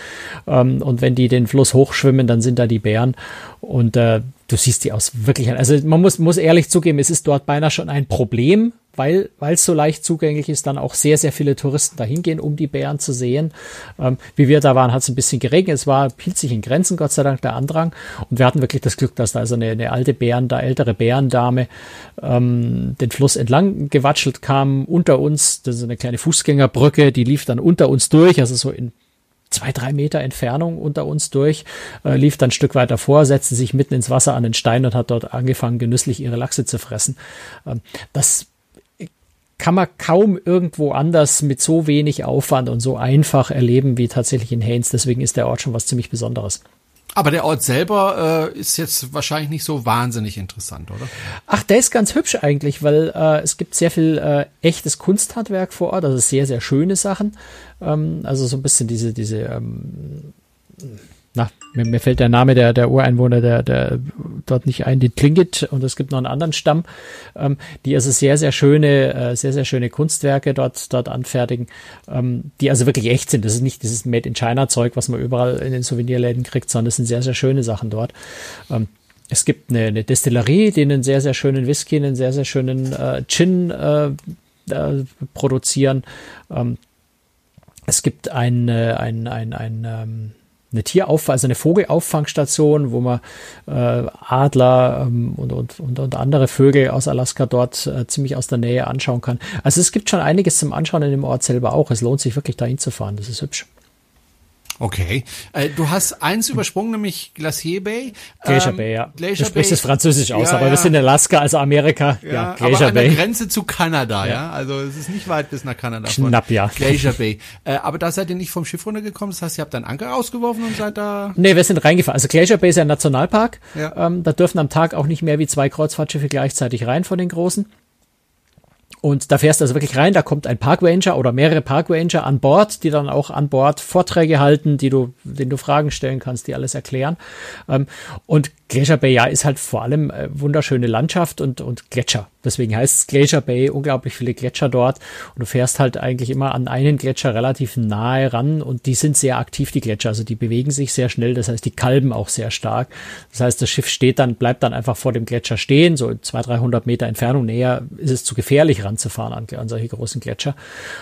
Ähm, und wenn die den Fluss hochschwimmen, dann sind da die Bären. Und äh, du siehst die aus wirklich. Also man muss, muss ehrlich zugeben, es ist dort beinahe schon ein Problem, weil es so leicht zugänglich ist, dann auch sehr, sehr viele Touristen dahin gehen, um die Bären zu sehen. Ähm, wie wir da waren, hat es ein bisschen geregnet. Es war, hielt sich in Grenzen, Gott sei Dank, der Andrang. Und wir hatten wirklich das Glück, dass da also eine, eine alte Bären, da ältere Bärendame ähm, den Fluss entlang gewatschelt kam, unter uns, das ist eine kleine Fußgängerbrücke, die lief dann unter uns durch, also so in zwei, drei Meter Entfernung unter uns durch, äh, lief dann ein Stück weiter vor, setzte sich mitten ins Wasser an den Stein und hat dort angefangen, genüsslich ihre Lachse zu fressen. Ähm, das kann man kaum irgendwo anders mit so wenig Aufwand und so einfach erleben wie tatsächlich in Haynes. Deswegen ist der Ort schon was ziemlich Besonderes. Aber der Ort selber äh, ist jetzt wahrscheinlich nicht so wahnsinnig interessant, oder? Ach, der ist ganz hübsch eigentlich, weil äh, es gibt sehr viel äh, echtes Kunsthandwerk vor Ort, also sehr, sehr schöne Sachen. Ähm, also so ein bisschen diese, diese ähm, na, mir, mir fällt der Name der, der Ureinwohner der, der dort nicht ein, die Tlingit und es gibt noch einen anderen Stamm, ähm, die also sehr, sehr schöne, äh, sehr, sehr schöne Kunstwerke dort, dort anfertigen, ähm, die also wirklich echt sind. Das ist nicht dieses Made in China Zeug, was man überall in den Souvenirläden kriegt, sondern es sind sehr, sehr schöne Sachen dort. Ähm, es gibt eine, eine Destillerie, die einen sehr, sehr schönen Whisky, einen sehr, sehr schönen äh, Gin äh, äh, produzieren. Ähm, es gibt ein, ein, ein, ein, ähm, eine Tierauf, also eine Vogelauffangstation, wo man äh, Adler ähm, und, und, und, und andere Vögel aus Alaska dort äh, ziemlich aus der Nähe anschauen kann. Also es gibt schon einiges zum Anschauen in dem Ort selber auch. Es lohnt sich wirklich dahin zu fahren. Das ist hübsch. Okay. Äh, du hast eins übersprungen, nämlich Glacier Bay. Glacier ähm, Bay, ja. Glacier du sprichst es französisch aus, ja, aber ja. wir sind in Alaska, also Amerika. Ja, ja Glacier aber an Bay. der Grenze zu Kanada, ja. ja. Also es ist nicht weit bis nach Kanada. Knapp, ja. Glacier Bay. Äh, aber da seid ihr nicht vom Schiff runtergekommen, das heißt, ihr habt dann Anker ausgeworfen und seid da... Nee, wir sind reingefahren. Also Glacier Bay ist ja ein Nationalpark. Ja. Ähm, da dürfen am Tag auch nicht mehr wie zwei Kreuzfahrtschiffe gleichzeitig rein von den großen. Und da fährst du also wirklich rein, da kommt ein Parkranger oder mehrere Parkranger an Bord, die dann auch an Bord Vorträge halten, die du, denen du Fragen stellen kannst, die alles erklären. Ähm, und Glacier Bay, ja, ist halt vor allem äh, wunderschöne Landschaft und, und Gletscher. Deswegen heißt es Glacier Bay, unglaublich viele Gletscher dort. Und du fährst halt eigentlich immer an einen Gletscher relativ nahe ran und die sind sehr aktiv, die Gletscher. Also die bewegen sich sehr schnell, das heißt, die kalben auch sehr stark. Das heißt, das Schiff steht dann, bleibt dann einfach vor dem Gletscher stehen, so 200, 300 Meter Entfernung. Näher ist es zu gefährlich ranzufahren an, an solche großen Gletscher.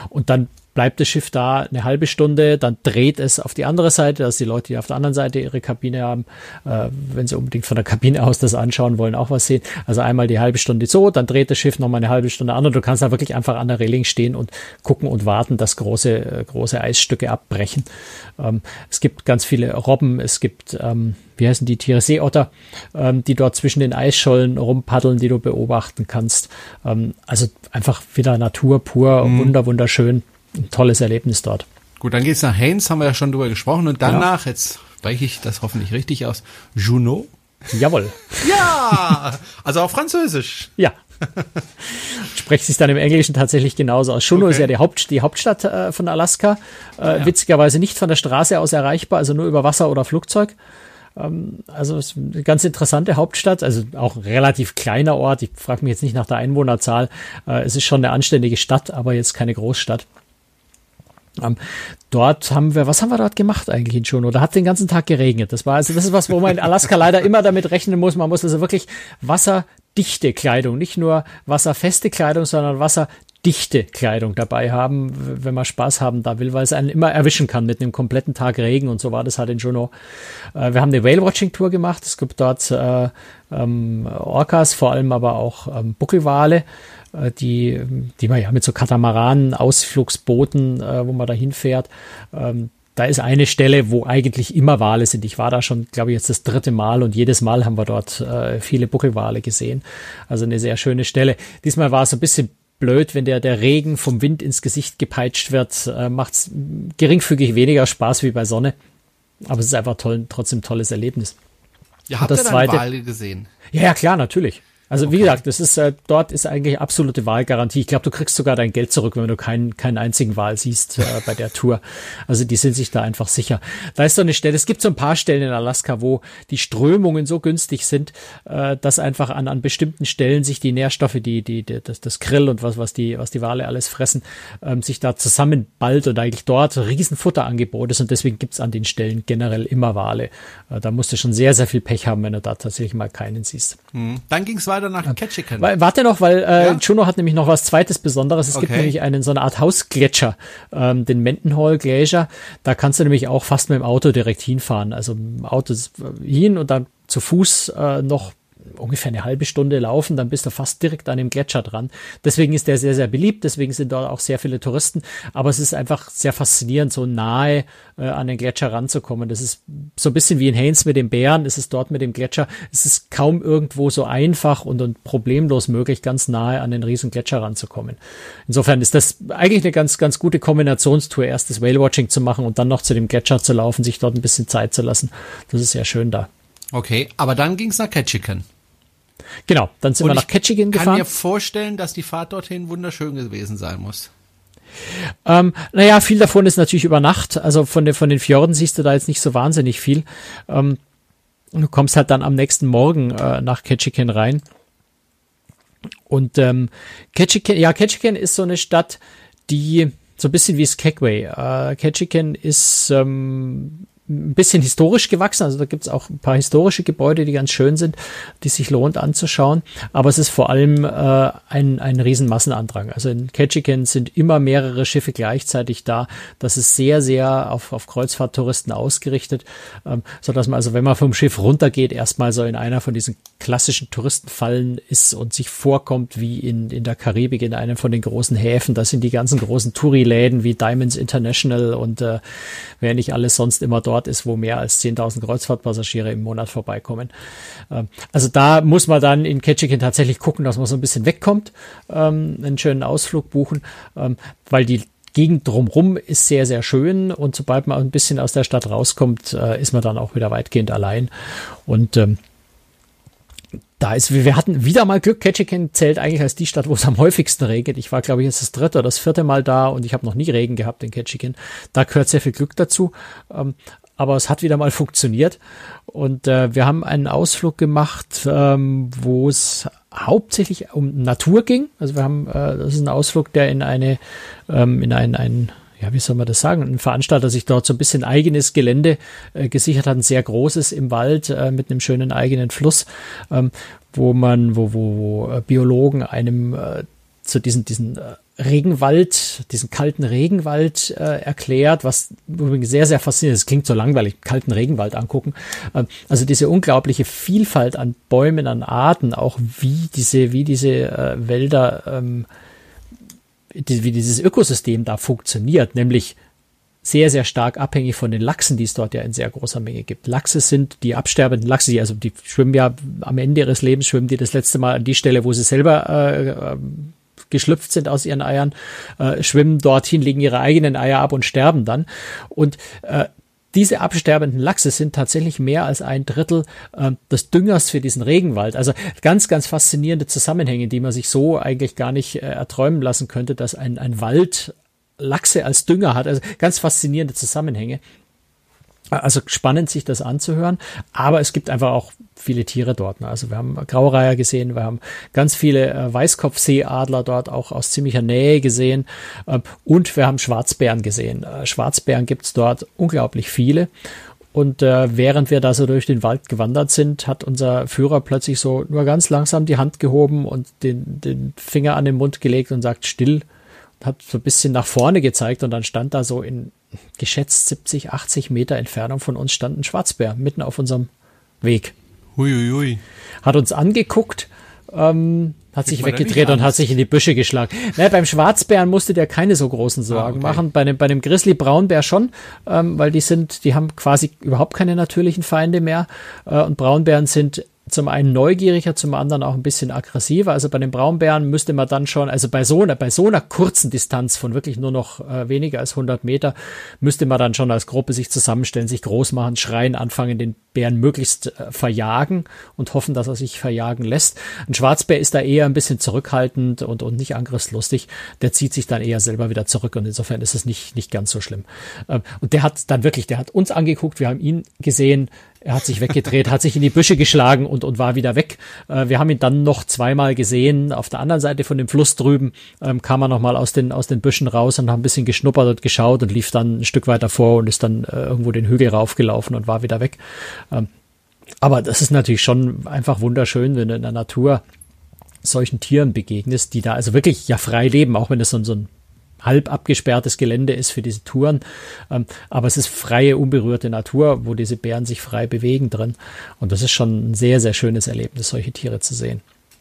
Und dann bleibt das Schiff da eine halbe Stunde, dann dreht es auf die andere Seite, dass die Leute, die auf der anderen Seite ihre Kabine haben, äh, wenn sie unbedingt von der Kabine aus das anschauen wollen, auch was sehen. Also einmal die halbe Stunde so, dann dreht das Schiff nochmal eine halbe Stunde an und du kannst da wirklich einfach an der Reling stehen und gucken und warten, dass große, äh, große Eisstücke abbrechen. Ähm, es gibt ganz viele Robben, es gibt, ähm, wie heißen die Tiere, Seeotter, ähm, die dort zwischen den Eisschollen rumpaddeln, die du beobachten kannst. Ähm, also einfach wieder Natur pur, mhm. wunder, wunderschön ein tolles Erlebnis dort. Gut, dann geht's nach Haynes, haben wir ja schon drüber gesprochen und danach, ja. jetzt spreche ich das hoffentlich richtig aus. Juno? Jawohl. Ja, also auch Französisch. Ja. Sprecht sich dann im Englischen tatsächlich genauso aus. Juneau Okay. ist ja die, Haupt, die Hauptstadt äh, von Alaska. Äh, ja. Witzigerweise nicht von der Straße aus erreichbar, also nur über Wasser oder Flugzeug. Ähm, also eine ganz interessante Hauptstadt, also auch ein relativ kleiner Ort. Ich frage mich jetzt nicht nach der Einwohnerzahl. Äh, es ist schon eine anständige Stadt, aber jetzt keine Großstadt. Ähm, dort haben wir, was haben wir dort gemacht eigentlich in Juneau? Da hat den ganzen Tag geregnet. Das war also, das ist was, wo man in Alaska leider immer damit rechnen muss. Man muss also wirklich wasserdichte Kleidung, nicht nur wasserfeste Kleidung, sondern wasserdichte Kleidung dabei haben, wenn man Spaß haben da will, weil es einen immer erwischen kann mit einem kompletten Tag Regen und so war das halt in Juneau. Äh, wir haben eine Whale-Watching-Tour gemacht. Es gibt dort äh, ähm, Orcas, vor allem aber auch ähm, Buckelwale die, die man ja mit so Katamaranen, Ausflugsbooten, äh, wo man da hinfährt. Ähm, da ist eine Stelle, wo eigentlich immer Wale sind. Ich war da schon, glaube ich, jetzt das dritte Mal und jedes Mal haben wir dort äh, viele Buckelwale gesehen. Also eine sehr schöne Stelle. Diesmal war es so ein bisschen blöd, wenn der, der Regen vom Wind ins Gesicht gepeitscht wird, äh, macht es geringfügig weniger Spaß wie bei Sonne. Aber es ist einfach toll, trotzdem ein tolles Erlebnis. Ja, habt das ihr dann zweite- Wale gesehen? Ja, ja, klar, natürlich. Also wie gesagt, das ist äh, dort ist eigentlich absolute Wahlgarantie. Ich glaube, du kriegst sogar dein Geld zurück, wenn du keinen keinen einzigen Wahl siehst äh, bei der Tour. Also die sind sich da einfach sicher. Da ist so eine Stelle. Es gibt so ein paar Stellen in Alaska, wo die Strömungen so günstig sind, äh, dass einfach an an bestimmten Stellen sich die Nährstoffe, die die, die das, das Grill und was was die was die Wale alles fressen, ähm, sich da zusammenballt und eigentlich dort riesen Futterangebot ist und deswegen gibt's an den Stellen generell immer Wale. Äh, da musst du schon sehr sehr viel Pech haben, wenn du da tatsächlich mal keinen siehst. Hm. Dann ging's weiter nach Ketchikan. Wa- Warte noch, weil äh, Ja? Juno hat nämlich noch was zweites Besonderes. Es gibt Okay. nämlich einen so eine Art Hausgletscher, ähm, den Mendenhall Glacier. Da kannst du nämlich auch fast mit dem Auto direkt hinfahren. Also im Auto hin und dann zu Fuß äh, noch ungefähr eine halbe Stunde laufen, dann bist du fast direkt an dem Gletscher dran. Deswegen ist der sehr, sehr beliebt, deswegen sind dort auch sehr viele Touristen, aber es ist einfach sehr faszinierend, so nahe äh, an den Gletscher ranzukommen. Das ist so ein bisschen wie in Haines mit den Bären, ist es dort mit dem Gletscher. Es ist kaum irgendwo so einfach und, und problemlos möglich, ganz nahe an den riesen Gletscher ranzukommen. Insofern ist das eigentlich eine ganz, ganz gute Kombinationstour, erst das Whale-Watching zu machen und dann noch zu dem Gletscher zu laufen, sich dort ein bisschen Zeit zu lassen. Das ist sehr schön da. Okay, aber dann ging's nach Ketchikan. Genau, dann sind Und wir nach ich Ketchikan kann gefahren. mir vorstellen, dass die Fahrt dorthin wunderschön gewesen sein muss. Ähm, naja, viel davon ist natürlich über Nacht. Also von den, von den Fjorden siehst du da jetzt nicht so wahnsinnig viel. Ähm, du kommst halt dann am nächsten Morgen äh, nach Ketchikan rein. Und ähm, Ketchikan, ja, Ketchikan ist so eine Stadt, die so ein bisschen wie Skagway. Äh, Ketchikan ist ähm, ein bisschen historisch gewachsen, also da gibt's auch ein paar historische Gebäude, die ganz schön sind, die sich lohnt anzuschauen. Aber es ist vor allem äh, ein, ein riesen Massenandrang. Also in Ketchikan sind immer mehrere Schiffe gleichzeitig da. Das ist sehr, sehr auf, auf Kreuzfahrttouristen ausgerichtet, ähm, so dass man also, wenn man vom Schiff runtergeht, erstmal so in einer von diesen klassischen Touristenfallen ist und sich vorkommt wie in, in der Karibik, in einem von den großen Häfen. Das sind die ganzen großen Touri-Läden wie Diamonds International und äh, wer nicht alles sonst immer dort ist, wo mehr als 10.000 Kreuzfahrtpassagiere im Monat vorbeikommen. Ähm, also da muss man dann in Ketchikan tatsächlich gucken, dass man so ein bisschen wegkommt, ähm, einen schönen Ausflug buchen, ähm, weil die Gegend drumrum ist sehr, sehr schön und sobald man ein bisschen aus der Stadt rauskommt, äh, ist man dann auch wieder weitgehend allein und ähm, da ist, wir hatten wieder mal Glück. Ketchikan zählt eigentlich als die Stadt, wo es am häufigsten regnet. Ich war, glaube ich, jetzt das dritte oder das vierte Mal da und ich habe noch nie Regen gehabt in Ketchikan. Da gehört sehr viel Glück dazu. Aber es hat wieder mal funktioniert. Und äh, wir haben einen Ausflug gemacht, ähm, wo es hauptsächlich um Natur ging. Also wir haben, äh, das ist ein Ausflug, der in eine, ähm, in ein, ein ja, wie soll man das sagen, ein Veranstalter sich dort so ein bisschen eigenes Gelände äh, gesichert hat, ein sehr großes im Wald äh, mit einem schönen eigenen Fluss, ähm, wo man, wo, wo, wo äh, Biologen einem äh, zu diesen, diesen äh, Regenwald, diesen kalten Regenwald äh, erklärt, was übrigens sehr, sehr faszinierend ist. Klingt so langweilig, kalten Regenwald angucken. Ähm, also diese unglaubliche Vielfalt an Bäumen, an Arten, auch wie diese, wie diese äh, Wälder ähm, die, wie dieses Ökosystem da funktioniert, nämlich sehr, sehr stark abhängig von den Lachsen, die es dort ja in sehr großer Menge gibt. Lachse sind die absterbenden Lachse, die, also die schwimmen ja am Ende ihres Lebens, schwimmen die das letzte Mal an die Stelle, wo sie selber äh, äh, geschlüpft sind aus ihren Eiern, äh, schwimmen dorthin, legen ihre eigenen Eier ab und sterben dann. Und äh, diese absterbenden Lachse sind tatsächlich mehr als ein Drittel äh, des Düngers für diesen Regenwald. Also ganz, ganz faszinierende Zusammenhänge, die man sich so eigentlich gar nicht äh, erträumen lassen könnte, dass ein, ein Wald Lachse als Dünger hat. Also ganz faszinierende Zusammenhänge. Also spannend, sich das anzuhören. Aber es gibt einfach auch viele Tiere dort. Ne? Also wir haben Graureiher gesehen, wir haben ganz viele äh, Weißkopfseeadler dort auch aus ziemlicher Nähe gesehen äh, und wir haben Schwarzbären gesehen. Äh, Schwarzbären gibt's dort unglaublich viele. Und äh, während wir da so durch den Wald gewandert sind, hat unser Führer plötzlich so nur ganz langsam die Hand gehoben und den, den Finger an den Mund gelegt und sagt still hat so ein bisschen nach vorne gezeigt und dann stand da so in geschätzt 70, 80 Meter Entfernung von uns stand ein Schwarzbär mitten auf unserem Weg. Huiuiui. Hat uns angeguckt, ähm, hat sich weggedreht und hat sich in die Büsche geschlagen. Naja, beim Schwarzbären musste der keine so großen ah, Sorgen ah, okay. machen. Bei dem, bei dem Grizzly-Braunbär schon, ähm, weil die sind, die haben quasi überhaupt keine natürlichen Feinde mehr. Äh, und Braunbären sind zum einen neugieriger, zum anderen auch ein bisschen aggressiver. Also bei den Braunbären müsste man dann schon, also bei so einer, bei so einer kurzen Distanz von wirklich nur noch äh, weniger als 100 Meter, müsste man dann schon als Gruppe sich zusammenstellen, sich groß machen, schreien, anfangen, den Bären möglichst äh, verjagen und hoffen, dass er sich verjagen lässt. Ein Schwarzbär ist da eher ein bisschen zurückhaltend und, und nicht angriffslustig. Der zieht sich dann eher selber wieder zurück und insofern ist es nicht, nicht ganz so schlimm. Ähm, und der hat dann wirklich, der hat uns angeguckt, wir haben ihn gesehen, er hat sich weggedreht, hat sich in die Büsche geschlagen und, und war wieder weg. Äh, wir haben ihn dann noch zweimal gesehen. Auf der anderen Seite von dem Fluss drüben ähm, kam er nochmal aus den, aus den Büschen raus und hat ein bisschen geschnuppert und geschaut und lief dann ein Stück weiter vor und ist dann äh, irgendwo den Hügel raufgelaufen und war wieder weg. Ähm, aber das ist natürlich schon einfach wunderschön, wenn du in der Natur solchen Tieren begegnest, die da also wirklich ja frei leben, auch wenn es so, so ein halb abgesperrtes Gelände ist für diese Touren. Ähm, aber es ist freie, unberührte Natur, wo diese Bären sich frei bewegen drin. Und das ist schon ein sehr, sehr schönes Erlebnis, solche Tiere zu sehen.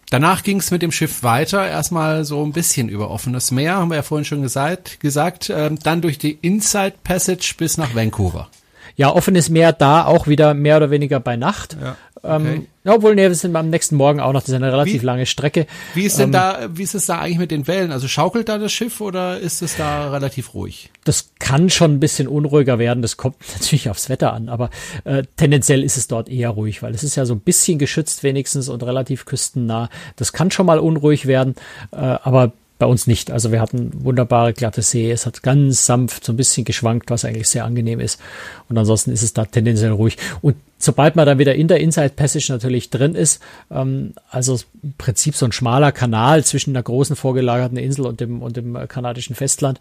Danach ging es mit dem Schiff weiter, erstmal so ein bisschen über offenes Meer, haben wir ja vorhin schon gesagt, gesagt äh, dann durch die Inside Passage bis nach Vancouver. Ja, offenes Meer da auch wieder mehr oder weniger bei Nacht. Ja. Ähm, okay. Ähm, obwohl, nee, wir sind am nächsten Morgen auch noch, das ist eine relativ wie, lange Strecke. Wie ist denn ähm, da, wie ist es da eigentlich mit den Wellen? Also schaukelt da das Schiff oder ist es da relativ ruhig? Das kann schon ein bisschen unruhiger werden, das kommt natürlich aufs Wetter an, aber äh, tendenziell ist es dort eher ruhig, weil es ist ja so ein bisschen geschützt wenigstens und relativ küstennah. Das kann schon mal unruhig werden, äh, aber bei uns nicht. Also wir hatten wunderbare glatte See. Es hat ganz sanft so ein bisschen geschwankt, was eigentlich sehr angenehm ist. Und ansonsten ist es da tendenziell ruhig. Und sobald man dann wieder in der Inside Passage natürlich drin ist, ähm, also im Prinzip so ein schmaler Kanal zwischen einer großen vorgelagerten Insel und dem, und dem kanadischen Festland,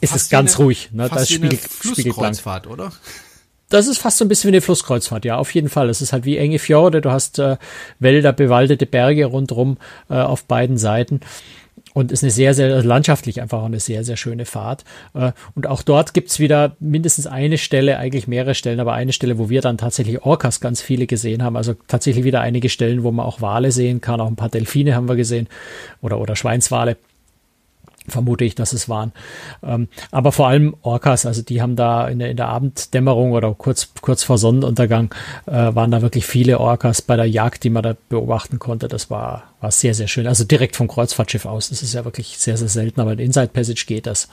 ist es ganz eine, ruhig. Ne? Da ist Spiegel, Flusskreuzfahrt, oder? Das ist fast so ein bisschen wie eine Flusskreuzfahrt, ja, auf jeden Fall. Es ist halt wie enge Fjorde, du hast äh, Wälder, bewaldete Berge rundherum äh, auf beiden Seiten. Und ist eine sehr, sehr landschaftlich einfach auch eine sehr, sehr schöne Fahrt. Äh, und auch dort gibt's wieder mindestens eine Stelle, eigentlich mehrere Stellen, aber eine Stelle, wo wir dann tatsächlich Orcas ganz viele gesehen haben. Also tatsächlich wieder einige Stellen, wo man auch Wale sehen kann. Auch ein paar Delfine haben wir gesehen oder, oder Schweinswale vermute ich, dass es waren. Ähm, aber vor allem Orcas, also die haben da in der, in der Abenddämmerung oder kurz, kurz vor Sonnenuntergang äh, waren da wirklich viele Orcas bei der Jagd, die man da beobachten konnte. Das war, war sehr, sehr schön. Also direkt vom Kreuzfahrtschiff aus. Das ist ja wirklich sehr, sehr selten, aber in Inside Passage geht das.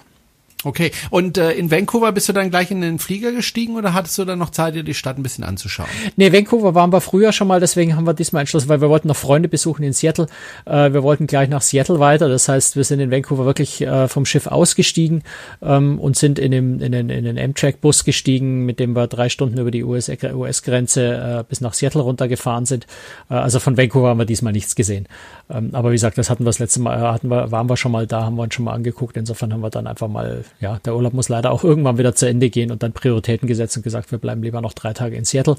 Okay, und äh, in Vancouver bist du dann gleich in den Flieger gestiegen oder hattest du dann noch Zeit, dir die Stadt ein bisschen anzuschauen? Nee, Vancouver waren wir früher schon mal, deswegen haben wir diesmal entschlossen, weil wir wollten noch Freunde besuchen in Seattle. Äh, wir wollten gleich nach Seattle weiter, das heißt, wir sind in Vancouver wirklich äh, vom Schiff ausgestiegen ähm, und sind in, dem, in den, in den Amtrak-Bus gestiegen, mit dem wir drei Stunden über die US-Grenze US äh, bis nach Seattle runtergefahren sind. Äh, also von Vancouver haben wir diesmal nichts gesehen. Ähm, aber wie gesagt, das hatten wir das letzte Mal, hatten wir, waren wir schon mal da, haben wir uns schon mal angeguckt. Insofern haben wir dann einfach mal ja, der Urlaub muss leider auch irgendwann wieder zu Ende gehen und dann Prioritäten gesetzt und gesagt, wir bleiben lieber noch drei Tage in Seattle,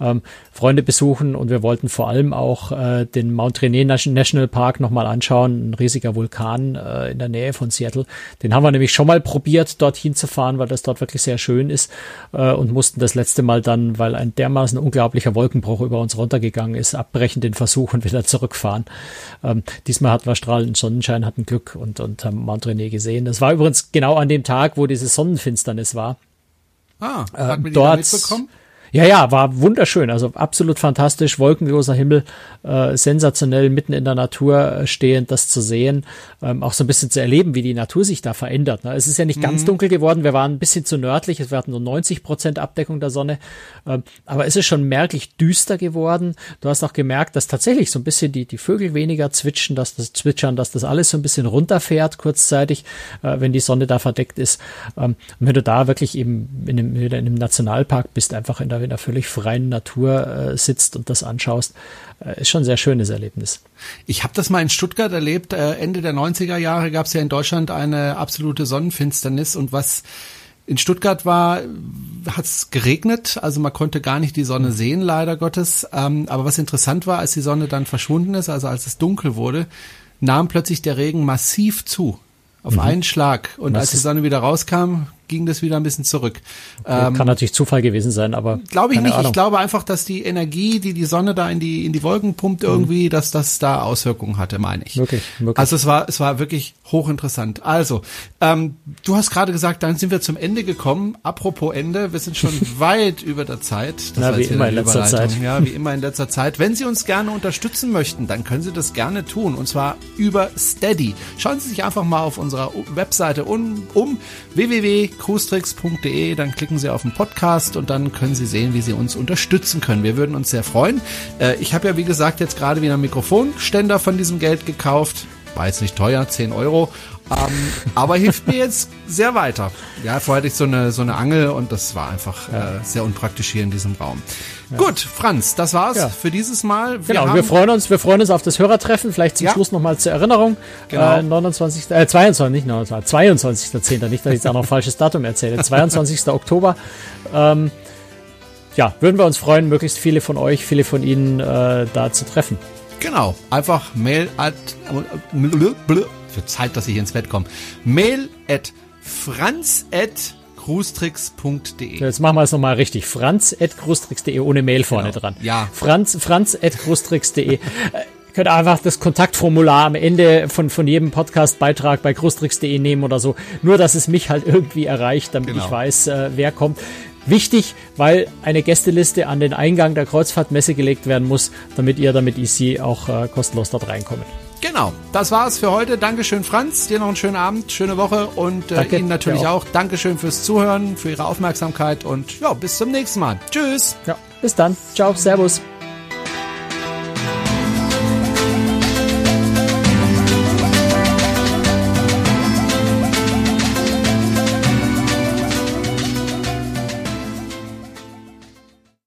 ähm, Freunde besuchen und wir wollten vor allem auch äh, den Mount Rainier National Park nochmal anschauen, ein riesiger Vulkan äh, in der Nähe von Seattle. Den haben wir nämlich schon mal probiert, dorthin zu fahren, weil das dort wirklich sehr schön ist äh, und mussten das letzte Mal dann, weil ein dermaßen unglaublicher Wolkenbruch über uns runtergegangen ist, abbrechen den Versuch und wieder zurückfahren. Ähm, diesmal hatten wir strahlenden Sonnenschein, hatten Glück und, und haben Mount Rainier gesehen. Das war übrigens genau an dem Tag, wo diese Sonnenfinsternis war. Ah, hat äh, man die dort, mitbekommen? Ja, ja, war wunderschön. Also absolut fantastisch, wolkenloser Himmel, äh, sensationell mitten in der Natur äh, stehend, das zu sehen, ähm, auch so ein bisschen zu erleben, wie die Natur sich da verändert. Ne? Es ist ja nicht mhm. ganz dunkel geworden, wir waren ein bisschen zu nördlich, es hatten nur 90 Prozent Abdeckung der Sonne, ähm, aber es ist schon merklich düster geworden. Du hast auch gemerkt, dass tatsächlich so ein bisschen die, die Vögel weniger zwitschern, dass das zwitschern, dass das alles so ein bisschen runterfährt kurzzeitig, äh, wenn die Sonne da verdeckt ist. Ähm, und wenn du da wirklich eben in einem, in einem Nationalpark bist, einfach in der, in der völlig freien Natur äh, sitzt und das anschaust, äh, ist schon ein sehr schönes Erlebnis. Ich habe das mal in Stuttgart erlebt. Äh, Ende der 90er Jahre gab es ja in Deutschland eine absolute Sonnenfinsternis und was in Stuttgart war, hat es geregnet, also man konnte gar nicht die Sonne sehen, leider Gottes. Ähm, aber was interessant war, als die Sonne dann verschwunden ist, also als es dunkel wurde, nahm plötzlich der Regen massiv zu. Auf mhm. einen Schlag. Und was als die Sonne wieder rauskam, ging das wieder ein bisschen zurück. Okay, ähm, kann natürlich Zufall gewesen sein, aber glaube ich nicht. Ahnung. Ich glaube einfach, dass die Energie, die die Sonne da in die in die Wolken pumpt irgendwie, mhm. dass das da Auswirkungen hatte, meine ich. Wirklich, wirklich. Also es war es war wirklich hochinteressant. Also ähm, du hast gerade gesagt, dann sind wir zum Ende gekommen. Apropos Ende, wir sind schon weit über der Zeit. Das Na, wie immer in letzter Zeit. Ja, wie immer in letzter Zeit. Wenn Sie uns gerne unterstützen möchten, dann können Sie das gerne tun und zwar über Steady. Schauen Sie sich einfach mal auf unserer Webseite um, um www cruestricks.de, dann klicken Sie auf den Podcast und dann können Sie sehen, wie Sie uns unterstützen können. Wir würden uns sehr freuen. Äh, ich habe ja, wie gesagt, jetzt gerade wieder einen Mikrofonständer von diesem Geld gekauft. War jetzt nicht teuer, 10 Euro. Ähm, aber hilft mir jetzt sehr weiter. Ja, vorher hatte ich so eine, so eine Angel und das war einfach ja. äh, sehr unpraktisch hier in diesem Raum. Ja. Gut, Franz, das war's ja. für dieses Mal. Wir genau, wir freuen uns, wir freuen uns auf das Hörertreffen. Vielleicht zum ja. Schluss nochmal zur Erinnerung. Genau. Äh, 29, äh, 22, nicht 29, 22.10. Nicht, dass ich jetzt auch noch ein falsches Datum erzähle. 22. Oktober. Ähm, ja, würden wir uns freuen, möglichst viele von euch, viele von Ihnen äh, da zu treffen. Genau, einfach Mail at wird Zeit, dass ich ins Bett komme. Mail at franz at cruestricks.de. Jetzt machen wir es nochmal richtig. Franz at cruestricks.de ohne Mail vorne genau. dran. Ja. Franz, franz at cruestricks.de. Äh, könnt einfach das Kontaktformular am Ende von, von jedem Podcast-Beitrag bei cruestricks.de nehmen oder so. Nur, dass es mich halt irgendwie erreicht, damit genau. ich weiß, äh, wer kommt. Wichtig, weil eine Gästeliste an den Eingang der Kreuzfahrtmesse gelegt werden muss, damit ihr, damit sie auch äh, kostenlos dort reinkommen. Genau, das war's für heute. Dankeschön, Franz. Dir noch einen schönen Abend, schöne Woche und äh, Ihnen natürlich auch. Dankeschön fürs Zuhören, für Ihre Aufmerksamkeit und ja, bis zum nächsten Mal. Tschüss. Ja, bis dann. Ciao, Servus.